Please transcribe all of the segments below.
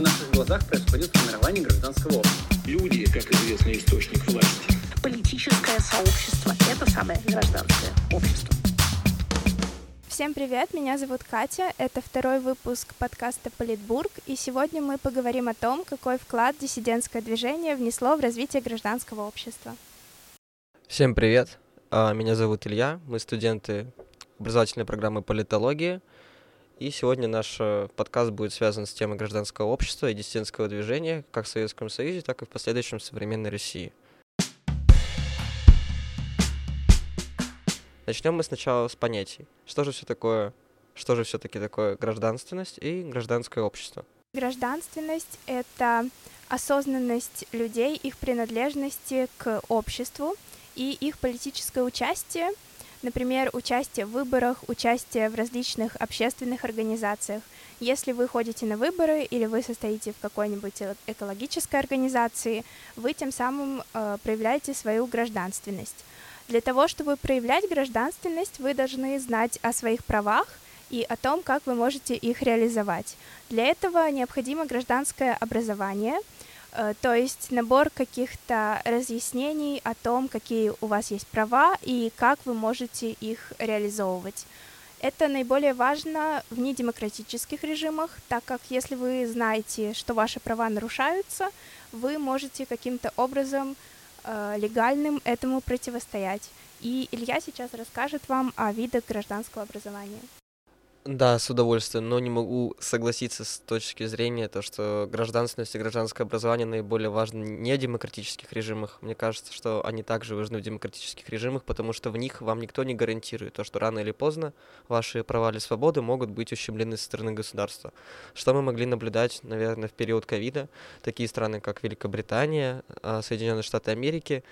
на наших глазах происходит формирование гражданского общества. Люди, как известный источник власти. Политическое сообщество – это самое гражданское общество. Всем привет, меня зовут Катя, это второй выпуск подкаста «Политбург», и сегодня мы поговорим о том, какой вклад диссидентское движение внесло в развитие гражданского общества. Всем привет, а, меня зовут Илья, мы студенты образовательной программы политологии, и сегодня наш э, подкаст будет связан с темой гражданского общества и диссидентского движения как в Советском Союзе, так и в последующем в современной России. Начнем мы сначала с понятий. Что же все такое, что же все-таки такое гражданственность и гражданское общество? Гражданственность — это осознанность людей, их принадлежности к обществу и их политическое участие — Например, участие в выборах, участие в различных общественных организациях. Если вы ходите на выборы или вы состоите в какой-нибудь э, экологической организации, вы тем самым э, проявляете свою гражданственность. Для того, чтобы проявлять гражданственность, вы должны знать о своих правах и о том, как вы можете их реализовать. Для этого необходимо гражданское образование — то есть набор каких-то разъяснений о том, какие у вас есть права и как вы можете их реализовывать. Это наиболее важно в недемократических режимах, так как если вы знаете, что ваши права нарушаются, вы можете каким-то образом э, легальным этому противостоять. И Илья сейчас расскажет вам о видах гражданского образования. Да, с удовольствием, но не могу согласиться с точки зрения то, что гражданственность и гражданское образование наиболее важны не в демократических режимах. Мне кажется, что они также важны в демократических режимах, потому что в них вам никто не гарантирует то, что рано или поздно ваши права или свободы могут быть ущемлены со стороны государства. Что мы могли наблюдать, наверное, в период ковида. Такие страны, как Великобритания, а, Соединенные Штаты Америки,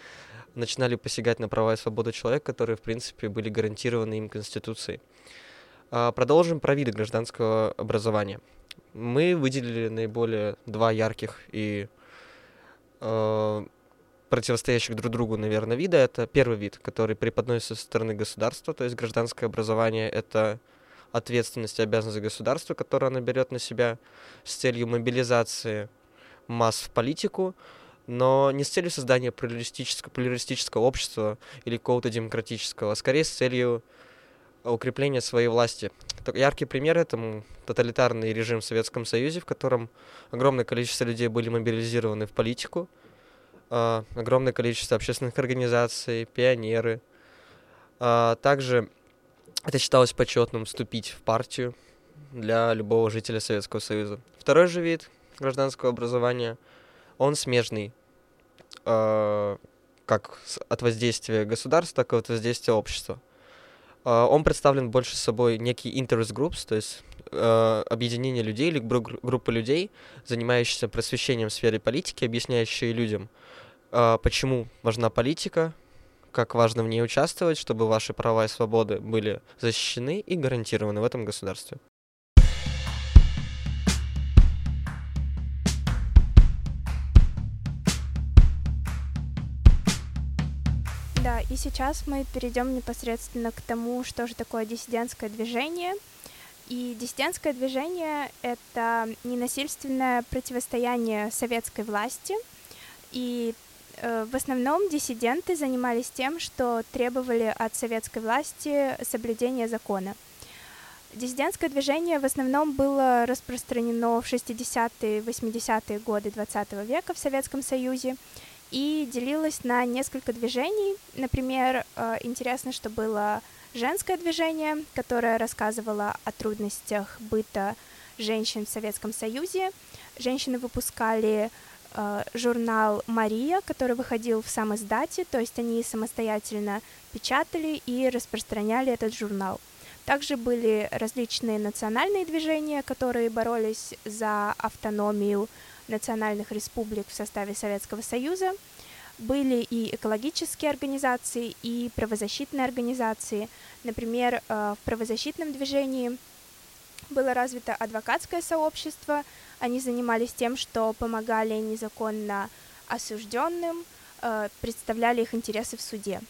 начинали посягать на права и свободы человека, которые, в принципе, были гарантированы им Конституцией. А, продолжим про виды гражданского образования. Мы выделили наиболее два ярких и э, противостоящих друг другу, наверное, вида. Это первый вид, который преподносится со стороны государства, то есть гражданское образование — это ответственность и обязанность государства, которую она берет на себя с целью мобилизации масс в политику, но не с целью создания плюристического, плюристического общества или какого-то демократического, а скорее с целью укрепления своей власти. Яркий пример этому тоталитарный режим в Советском Союзе, в котором огромное количество людей были мобилизированы в политику, э, огромное количество общественных организаций, пионеры. Э, также это считалось почетным вступить в партию для любого жителя Советского Союза. Второй же вид гражданского образования, он смежный, э, как от воздействия государства, так и от воздействия общества. А, он представлен больше собой некий interest groups, то есть э, объединение людей или группа людей, занимающихся просвещением в сфере политики, объясняющие людям, э, почему важна политика, как важно в ней участвовать, чтобы ваши права и свободы были защищены и гарантированы в этом государстве. Сейчас мы перейдем непосредственно к тому, что же такое диссидентское движение. И диссидентское движение — это ненасильственное противостояние советской власти. И э, в основном диссиденты занимались тем, что требовали от советской власти соблюдения закона. Диссидентское движение в основном было распространено в 60-е, 80-е годы 20 века в Советском Союзе, и делилась на несколько движений. Например, э, интересно, что было женское движение, которое рассказывало о трудностях быта женщин в Советском Союзе. Женщины выпускали э, журнал «Мария», который выходил в сам издате, то есть они самостоятельно печатали и распространяли этот журнал. Также были различные национальные движения, которые боролись за автономию национальных республик в составе Советского Союза. Были и экологические организации, и правозащитные организации. Например, э, в правозащитном движении было развито адвокатское сообщество. Они занимались тем, что помогали незаконно осужденным, э, представляли их интересы в суде.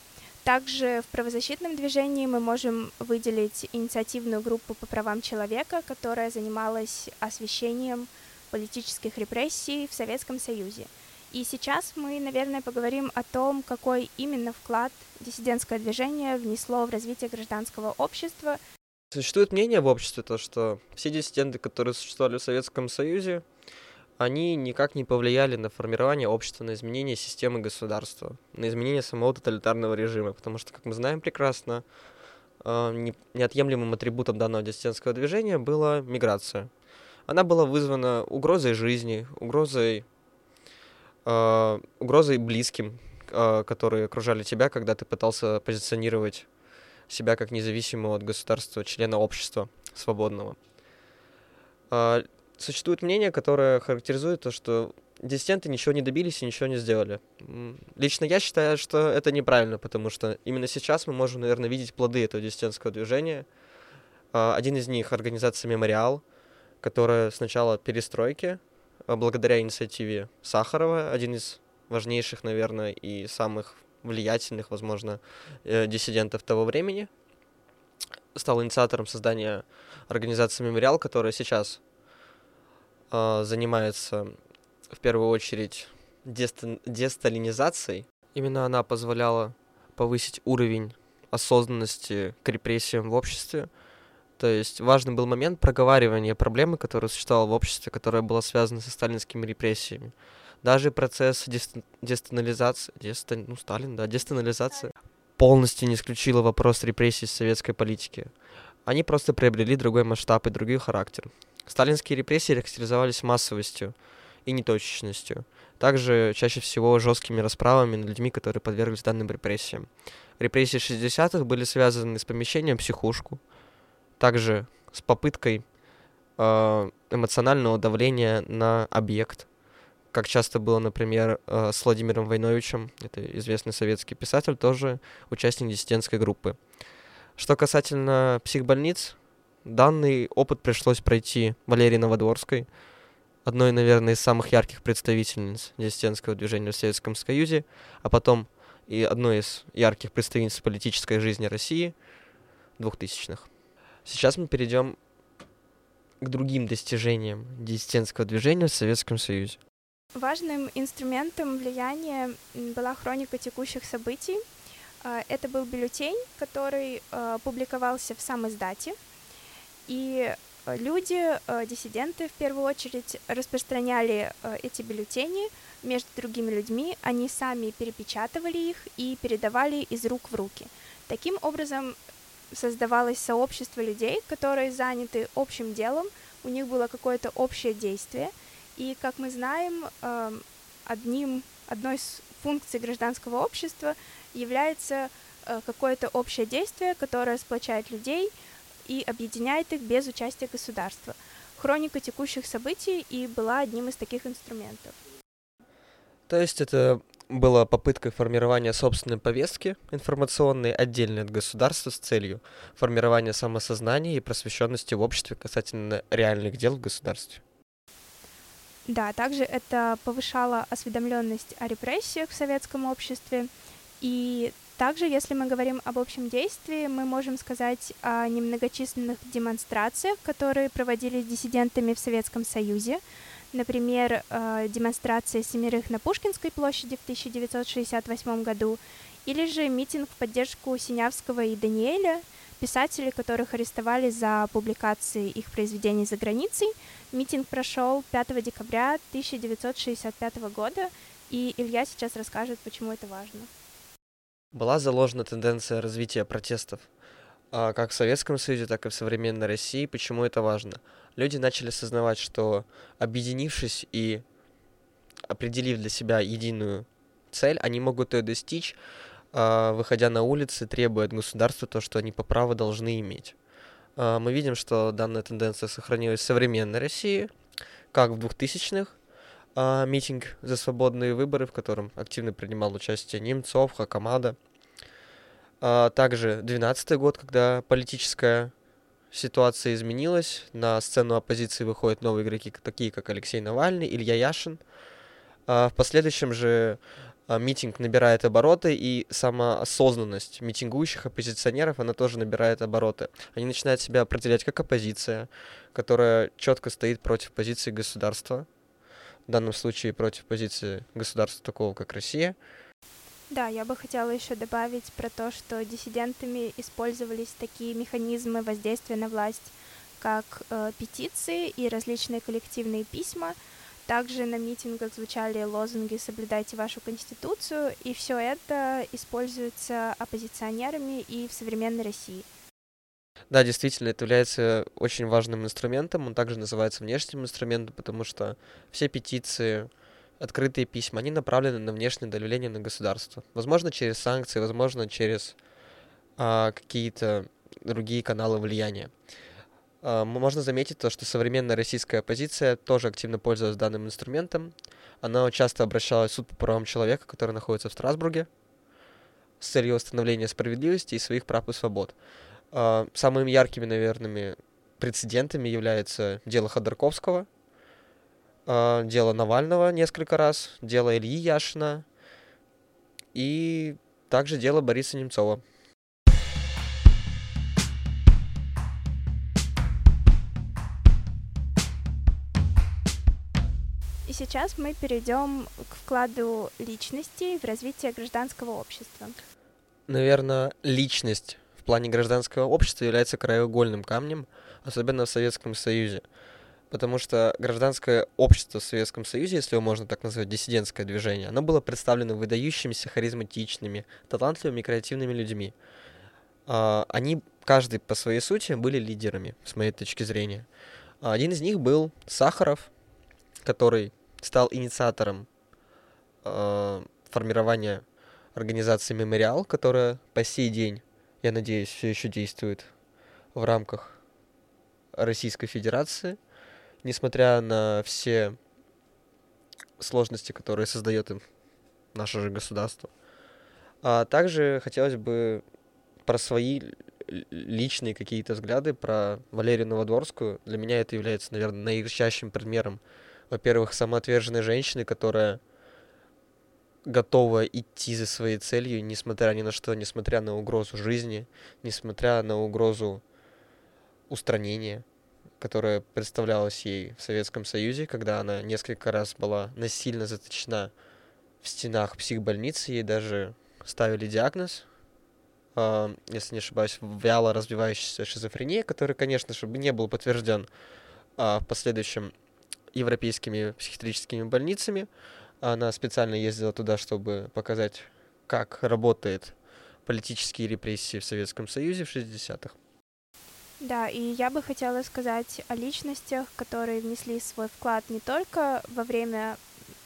Также в правозащитном движении мы можем выделить инициативную группу по правам человека, которая занималась освещением политических репрессий в Советском Союзе. И сейчас мы, наверное, поговорим о том, какой именно вклад диссидентское движение внесло в развитие гражданского общества. Существует мнение в обществе, то, что все диссиденты, которые существовали в Советском Союзе, они никак не повлияли на формирование общества, на изменение системы государства, на изменение самого тоталитарного режима, потому что, как мы знаем прекрасно, э, неотъемлемым атрибутом данного диссидентского движения была миграция. Она была вызвана угрозой жизни, угрозой, э, угрозой близким, э, которые окружали тебя, когда ты пытался позиционировать себя как независимого от государства члена общества свободного существует мнение, которое характеризует то, что диссиденты ничего не добились и ничего не сделали. Лично я считаю, что это неправильно, потому что именно сейчас мы можем, наверное, видеть плоды этого диссидентского движения. А, один из них — организация «Мемориал», которая с начала перестройки, а, благодаря инициативе Сахарова, один из важнейших, наверное, и самых влиятельных, возможно, э, диссидентов того времени, стал инициатором создания организации «Мемориал», которая сейчас э, занимается в первую очередь деста- десталинизацией. Именно она позволяла повысить уровень осознанности к репрессиям в обществе. То есть важный был момент проговаривания проблемы, которая существовала в обществе, которая была связана со сталинскими репрессиями. Даже процесс дест- десталинизации, деста, ну, Сталин, да, десталинизации полностью не исключила вопрос репрессий советской политики. Они просто приобрели другой масштаб и другой характер. Сталинские репрессии характеризовались массовостью и неточечностью. Также чаще всего жесткими расправами над людьми, которые подверглись данным репрессиям. Репрессии 60-х были связаны с помещением в психушку, также с попыткой э, эмоционального давления на объект, как часто было, например, э, с Владимиром Войновичем, это известный советский писатель, тоже участник диссидентской группы. Что касательно психбольниц, Данный опыт пришлось пройти Валерии Новодворской, одной, наверное, из самых ярких представительниц диссидентского движения в Советском Союзе, а потом и одной из ярких представительниц политической жизни России 2000-х. Сейчас мы перейдем к другим достижениям диссидентского движения в Советском Союзе. Важным инструментом влияния была хроника текущих событий. А, это был бюллетень, который а, публиковался в сам издате и э, люди, диссиденты в первую очередь, распространяли эти бюллетени между другими людьми, они сами перепечатывали их и передавали из рук в руки. Таким образом создавалось сообщество людей, которые заняты общим делом, у них было какое-то общее действие, и, как мы знаем, эм, одним, одной из функций гражданского общества является какое-то общее действие, которое сплочает людей – и объединяет их без участия государства. Хроника текущих событий и была одним из таких инструментов. То есть это была попыткой формирования собственной повестки информационной, отдельной от государства, с целью формирования самосознания и просвещенности в обществе касательно реальных дел в государстве. Да, также это повышало осведомленность о репрессиях в советском обществе и также, если мы говорим об общем действии, мы можем сказать о немногочисленных демонстрациях, которые проводились диссидентами в Советском Союзе. Например, э, демонстрация семерых на Пушкинской площади в 1968 году, или же митинг в поддержку Синявского и Даниэля, писателей, которых арестовали за публикации их произведений за границей. Митинг прошел 5 декабря 1965 года, и Илья сейчас расскажет, почему это важно была заложена тенденция развития протестов как в Советском Союзе, так и в современной России. Почему это важно? Люди начали осознавать, что объединившись и определив для себя единую цель, они могут ее достичь, а, выходя на улицы, требуя от государства то, что они по праву должны иметь. А, мы видим, что данная тенденция сохранилась в современной России, как в 2000-х, а, митинг за свободные выборы, в котором активно принимал участие Немцов, Хакамада. А, также 2012 год, когда политическая ситуация изменилась, на сцену оппозиции выходят новые игроки, такие как Алексей Навальный, Илья Яшин. А в последующем же а, митинг набирает обороты, и сама осознанность митингующих оппозиционеров, она тоже набирает обороты. Они начинают себя определять как оппозиция, которая четко стоит против позиции государства, в данном случае против позиции государства такого, как Россия. Да, я бы хотела еще добавить про то, что диссидентами использовались такие механизмы воздействия на власть, как э, петиции и различные коллективные письма. Также на митингах звучали лозунги «Соблюдайте вашу конституцию», и все это используется оппозиционерами и в современной России. Да, действительно, это является очень важным инструментом. Он также называется внешним инструментом, потому что все петиции, открытые письма, они направлены на внешнее давление на государство. Возможно, через санкции, возможно, через а, какие-то другие каналы влияния. А, можно заметить то, что современная российская оппозиция тоже активно пользовалась данным инструментом. Она часто обращалась в суд по правам человека, который находится в Страсбурге, с целью восстановления справедливости и своих прав и свобод. А, самыми яркими, наверное, прецедентами является дело Ходорковского, а, дело Навального несколько раз, дело Ильи Яшина и также дело Бориса Немцова. И сейчас мы перейдем к вкладу личностей в развитие гражданского общества. Наверное, личность в плане гражданского общества является краеугольным камнем, особенно в Советском Союзе. Потому что гражданское общество в Советском Союзе, если его можно так назвать, диссидентское движение, оно было представлено выдающимися, харизматичными, талантливыми креативными людьми. А, они, каждый по своей сути, были лидерами, с моей точки зрения. Один из них был Сахаров, который стал инициатором э, формирования организации Мемориал, которая по сей день, я надеюсь, все еще действует в рамках Российской Федерации, несмотря на все сложности, которые создает им наше же государство. А также хотелось бы про свои личные какие-то взгляды про Валерию Новодворскую. Для меня это является, наверное, наирчащим примером во-первых, самоотверженной женщины, которая готова идти за своей целью, несмотря ни на что, несмотря на угрозу жизни, несмотря на угрозу устранения, которая представлялась ей в Советском Союзе, когда она несколько раз была насильно заточена в стенах психбольницы, ей даже ставили диагноз, э, если не ошибаюсь, вяло развивающаяся шизофрения, который, конечно же, не был подтвержден э, в последующем европейскими психиатрическими больницами. Она специально ездила туда, чтобы показать, как работает политические репрессии в Советском Союзе в 60-х. Да, и я бы хотела сказать о личностях, которые внесли свой вклад не только во время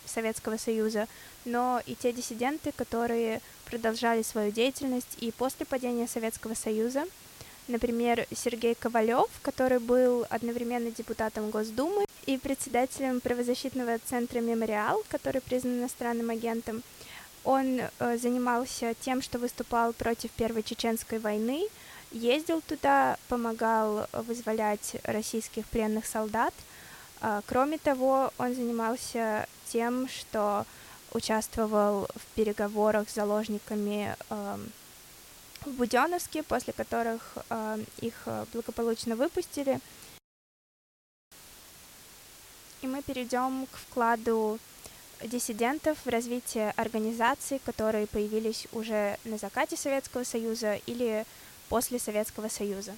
Советского Союза, но и те диссиденты, которые продолжали свою деятельность и после падения Советского Союза. Например, Сергей Ковалев, который был одновременно депутатом Госдумы и председателем правозащитного центра «Мемориал», который признан иностранным агентом. Он э, занимался тем, что выступал против Первой Чеченской войны, ездил туда, помогал вызволять российских пленных солдат. Э, кроме того, он занимался тем, что участвовал в переговорах с заложниками э, в Буденновске, после которых э, их э, благополучно выпустили. И мы перейдем к вкладу диссидентов в развитие организаций, которые появились уже на закате Советского Союза или после Советского Союза.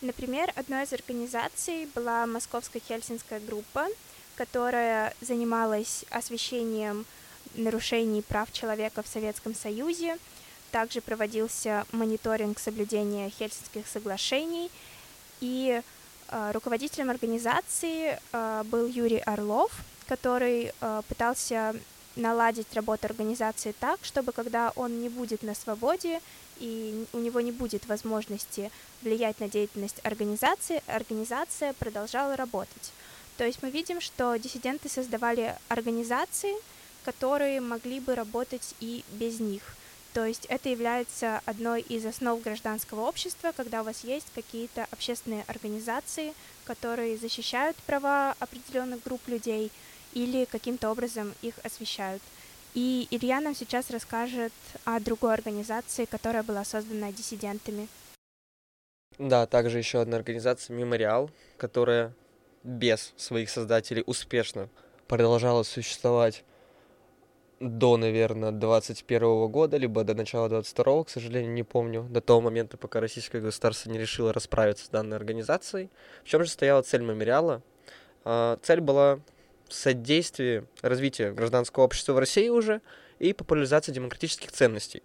Например, одной из организаций была Московская Хельсинская группа, которая занималась освещением нарушений прав человека в Советском Союзе, также проводился мониторинг соблюдения Хельсинских соглашений, и э, руководителем организации э, был Юрий Орлов, который э, пытался наладить работу организации так, чтобы когда он не будет на свободе и у него не будет возможности влиять на деятельность организации, организация продолжала работать. То есть мы видим, что диссиденты создавали организации, которые могли бы работать и без них – то есть это является одной из основ гражданского общества, когда у вас есть какие-то общественные организации, которые защищают права определенных групп людей или каким-то образом их освещают. И Илья нам сейчас расскажет о другой организации, которая была создана диссидентами. Да, также еще одна организация «Мемориал», которая без своих создателей успешно продолжала существовать до, наверное, 21 года, либо до начала 22 к сожалению, не помню, до того момента, пока российское государство не решило расправиться с данной организацией. В чем же стояла цель мемориала? А, цель была содействие развитию гражданского общества в России уже и популяризация демократических ценностей.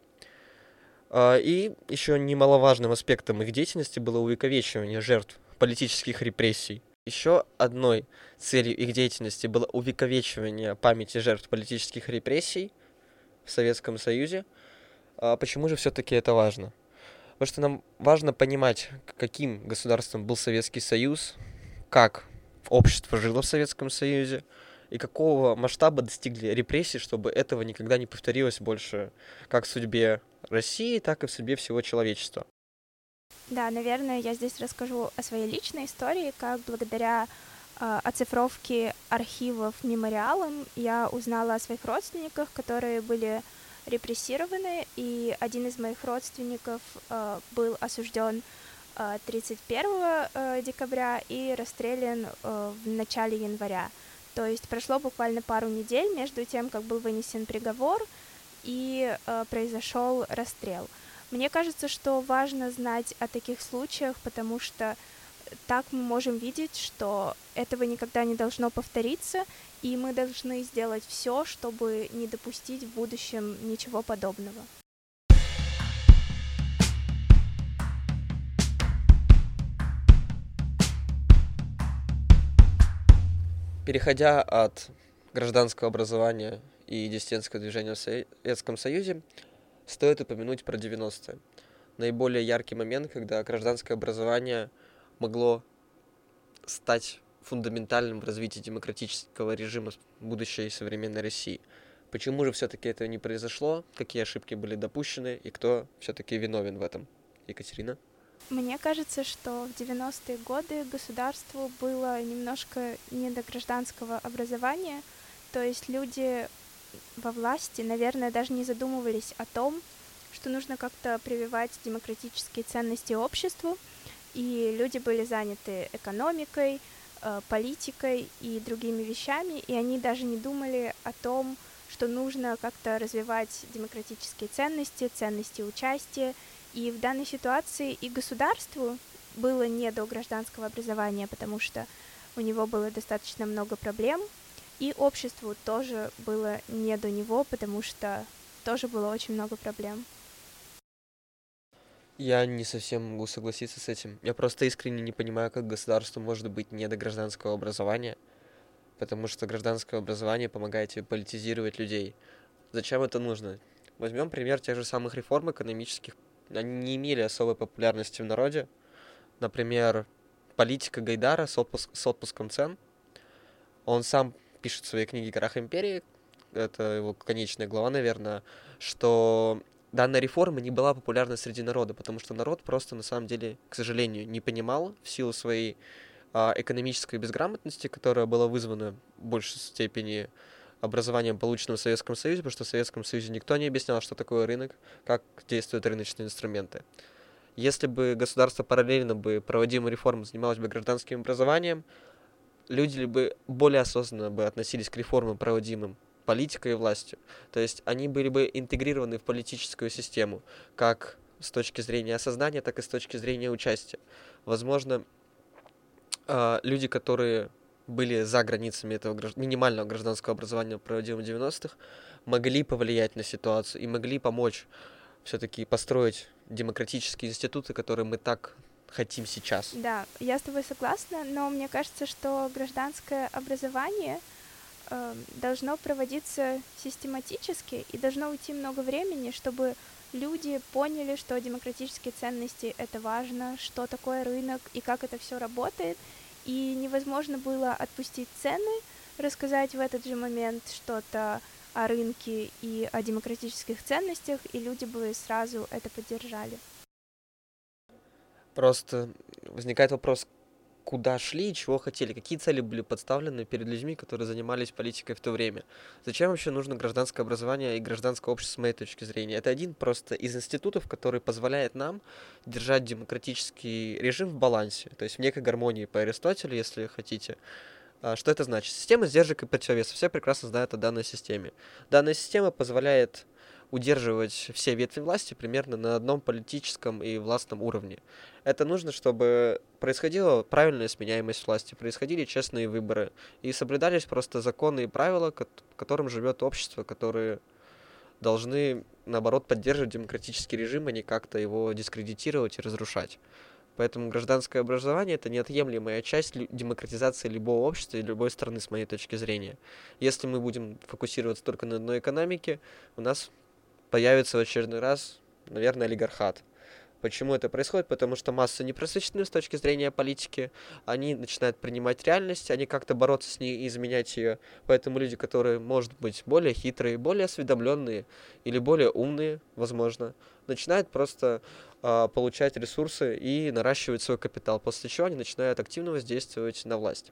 А, и еще немаловажным аспектом их деятельности было увековечивание жертв политических репрессий. Еще одной целью их деятельности было увековечивание памяти жертв политических репрессий в Советском Союзе. А почему же все-таки это важно? Потому что нам важно понимать, каким государством был Советский Союз, как общество жило в Советском Союзе, и какого масштаба достигли репрессии, чтобы этого никогда не повторилось больше как в судьбе России, так и в судьбе всего человечества. Да, наверное, я здесь расскажу о своей личной истории, как благодаря э, оцифровке архивов мемориалом я узнала о своих родственниках, которые были репрессированы, и один из моих родственников э, был осужден 31 э, декабря и расстрелян в начале января. То есть прошло буквально пару недель между тем, как был вынесен приговор и э, произошел расстрел. Мне кажется, что важно знать о таких случаях, потому что так мы можем видеть, что этого никогда не должно повториться, и мы должны сделать все, чтобы не допустить в будущем ничего подобного. Переходя от гражданского образования и диссидентского движения в Советском Союзе, стоит упомянуть про 90-е. Наиболее яркий момент, когда гражданское образование могло стать фундаментальным в развитии демократического режима будущей современной России. Почему же все-таки это не произошло, какие ошибки были допущены и кто все-таки виновен в этом? Екатерина? Мне кажется, что в 90-е годы государству было немножко не до гражданского образования, то есть люди во власти, наверное, даже не задумывались о том, что нужно как-то прививать демократические ценности обществу, и люди были заняты экономикой, э, политикой и другими вещами, и они даже не думали о том, что нужно как-то развивать демократические ценности, ценности участия и в данной ситуации и государству было не до гражданского образования, потому что у него было достаточно много проблем, и обществу тоже было не до него, потому что тоже было очень много проблем. Я не совсем могу согласиться с этим. Я просто искренне не понимаю, как государство может быть не до гражданского образования, потому что гражданское образование помогает тебе политизировать людей. Зачем это нужно? Возьмем пример тех же самых реформ экономических они не имели особой популярности в народе. Например, политика Гайдара с, отпуск, с отпуском цен. Он сам пишет в своей книге «Крах империи», это его конечная глава, наверное, что данная реформа не была популярна среди народа, потому что народ просто на самом деле, к сожалению, не понимал в силу своей а, экономической безграмотности, которая была вызвана в большей степени образованием, полученным в Советском Союзе, потому что в Советском Союзе никто не объяснял, что такое рынок, как действуют рыночные инструменты. Если бы государство параллельно бы проводимой реформы занималось бы гражданским образованием, люди бы более осознанно бы относились к реформам, проводимым политикой и властью. То есть они были бы интегрированы в политическую систему, как с точки зрения осознания, так и с точки зрения участия. Возможно, а, люди, которые были за границами этого гражд... минимального гражданского образования, проводимого в 90-х, могли повлиять на ситуацию и могли помочь все-таки построить демократические институты, которые мы так хотим сейчас. Да, я с тобой согласна, но мне кажется, что гражданское образование э, должно проводиться систематически и должно уйти много времени, чтобы люди поняли, что демократические ценности это важно, что такое рынок и как это все работает, и невозможно было отпустить цены, рассказать в этот же момент что-то о рынке и о демократических ценностях, и люди бы сразу это поддержали. Просто возникает вопрос, куда шли и чего хотели, какие цели были подставлены перед людьми, которые занимались политикой в то время. Зачем вообще нужно гражданское образование и гражданское общество с моей точки зрения? Это один просто из институтов, который позволяет нам держать демократический режим в балансе, то есть в некой гармонии по Аристотелю, если хотите. А, что это значит? Система сдержек и противовесов. Все прекрасно знают о данной системе. Данная система позволяет удерживать все ветви власти примерно на одном политическом и властном уровне. Это нужно, чтобы происходила правильная сменяемость власти, происходили честные выборы и соблюдались просто законы и правила, которым живет общество, которые должны, наоборот, поддерживать демократический режим, а не как-то его дискредитировать и разрушать. Поэтому гражданское образование это неотъемлемая часть демократизации любого общества и любой страны, с моей точки зрения. Если мы будем фокусироваться только на одной экономике, у нас появится в очередной раз, наверное, олигархат. Почему это происходит? Потому что массы непросвещены с точки зрения политики, они начинают принимать реальность, они как-то бороться с ней и изменять ее. Поэтому люди, которые, может быть, более хитрые, более осведомленные или более умные, возможно, начинают просто э, получать ресурсы и наращивать свой капитал, после чего они начинают активно воздействовать на власть.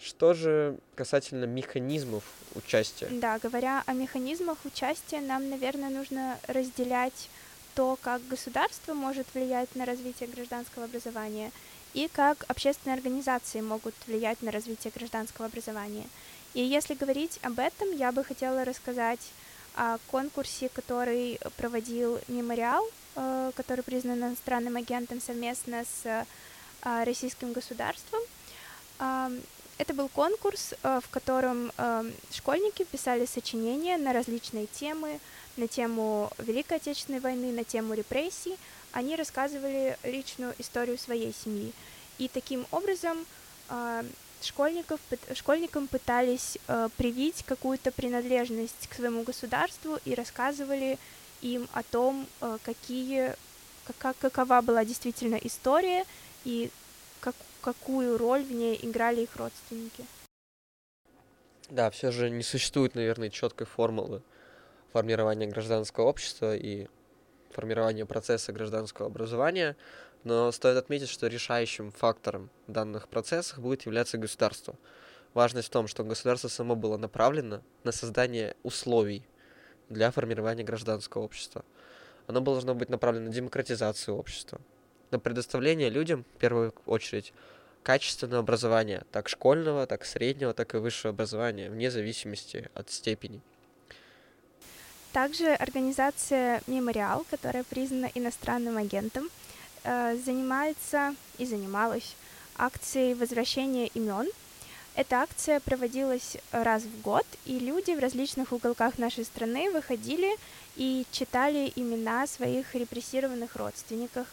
Что же касательно механизмов участия? Да, говоря о механизмах участия, нам, наверное, нужно разделять то, как государство может влиять на развитие гражданского образования и как общественные организации могут влиять на развитие гражданского образования. И если говорить об этом, я бы хотела рассказать о конкурсе, который проводил Мемориал, э, который признан иностранным агентом совместно с э, российским государством. Это был конкурс, э, в котором э, школьники писали сочинения на различные темы, на тему Великой Отечественной войны, на тему репрессий. Они рассказывали личную историю своей семьи. И таким образом э, школьников, школьникам пытались привить какую-то принадлежность к своему государству и рассказывали им о том, какие, как, какова была действительно история и как, какую роль в ней играли их родственники. Да, все же не существует, наверное, четкой формулы формирования гражданского общества и формирования процесса гражданского образования, но стоит отметить, что решающим фактором в данных процессах будет являться государство. Важность в том, что государство само было направлено на создание условий для формирования гражданского общества. Оно должно быть направлено на демократизацию общества, на предоставление людям, в первую очередь, качественного образования, так школьного, так среднего, так и высшего образования, вне зависимости от степени. Также организация «Мемориал», которая признана иностранным агентом, э, занимается и занималась акцией возвращения имен. Эта акция проводилась раз в год, и люди в различных уголках нашей страны выходили и читали имена своих репрессированных родственников,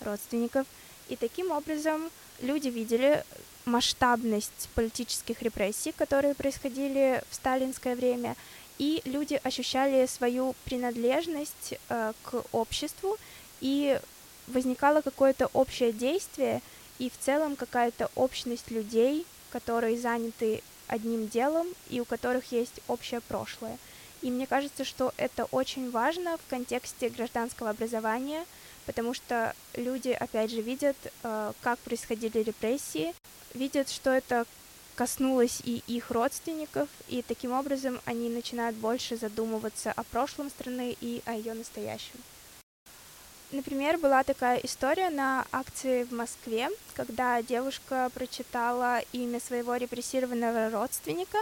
родственников. И таким образом люди видели масштабность политических репрессий, которые происходили в сталинское время, и люди ощущали свою принадлежность э, к обществу, и возникало какое-то общее действие, и в целом какая-то общность людей, которые заняты одним делом и у которых есть общее прошлое. И мне кажется, что это очень важно в контексте гражданского образования — потому что люди, опять же, видят, э, как происходили репрессии, видят, что это коснулось и их родственников, и таким образом они начинают больше задумываться о прошлом страны и о ее настоящем. Например, была такая история на акции в Москве, когда девушка прочитала имя своего репрессированного родственника,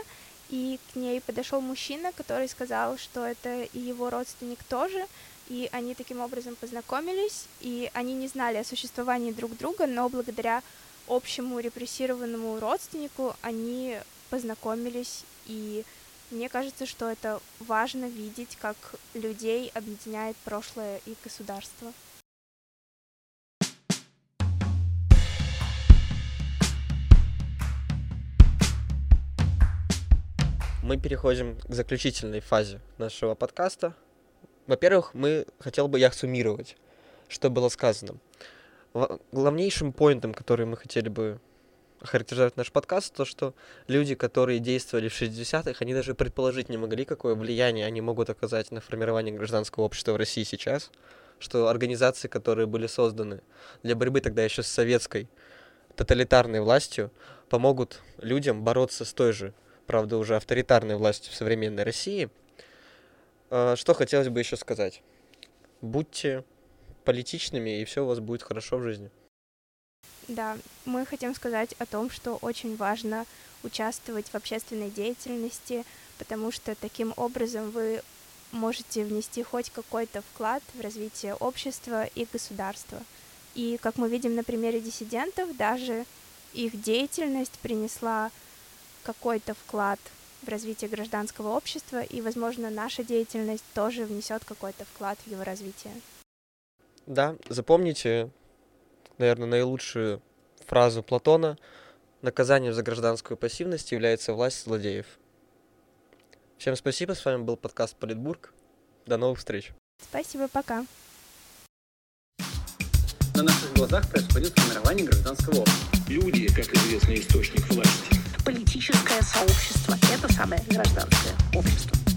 и к ней подошел мужчина, который сказал, что это и его родственник тоже, и они таким образом познакомились, и они не знали о существовании друг друга, но благодаря общему репрессированному родственнику они познакомились, и мне кажется, что это важно видеть, как людей объединяет прошлое и государство. Мы переходим к заключительной фазе нашего подкаста, во-первых, мы хотел бы я суммировать, что было сказано. Главнейшим поинтом, который мы хотели бы охарактеризовать наш подкаст, то, что люди, которые действовали в 60-х, они даже предположить не могли, какое влияние они могут оказать на формирование гражданского общества в России сейчас, что организации, которые были созданы для борьбы тогда еще с советской тоталитарной властью помогут людям бороться с той же, правда, уже авторитарной властью в современной России. А, что хотелось бы еще сказать? Будьте политичными, и все у вас будет хорошо в жизни. Да, мы хотим сказать о том, что очень важно участвовать в общественной деятельности, потому что таким образом вы можете внести хоть какой-то вклад в развитие общества и государства. И, как мы видим на примере диссидентов, даже их деятельность принесла какой-то вклад в развитие гражданского общества, и, возможно, наша деятельность тоже внесет какой-то вклад в его развитие. Да, запомните, наверное, наилучшую фразу Платона «Наказанием за гражданскую пассивность является власть злодеев». Всем спасибо, с вами был подкаст Политбург. До новых встреч. Спасибо, пока. На наших глазах происходит формирование гражданского общества. Люди, как известный источник власти. Политическое сообщество – это самое гражданское общество.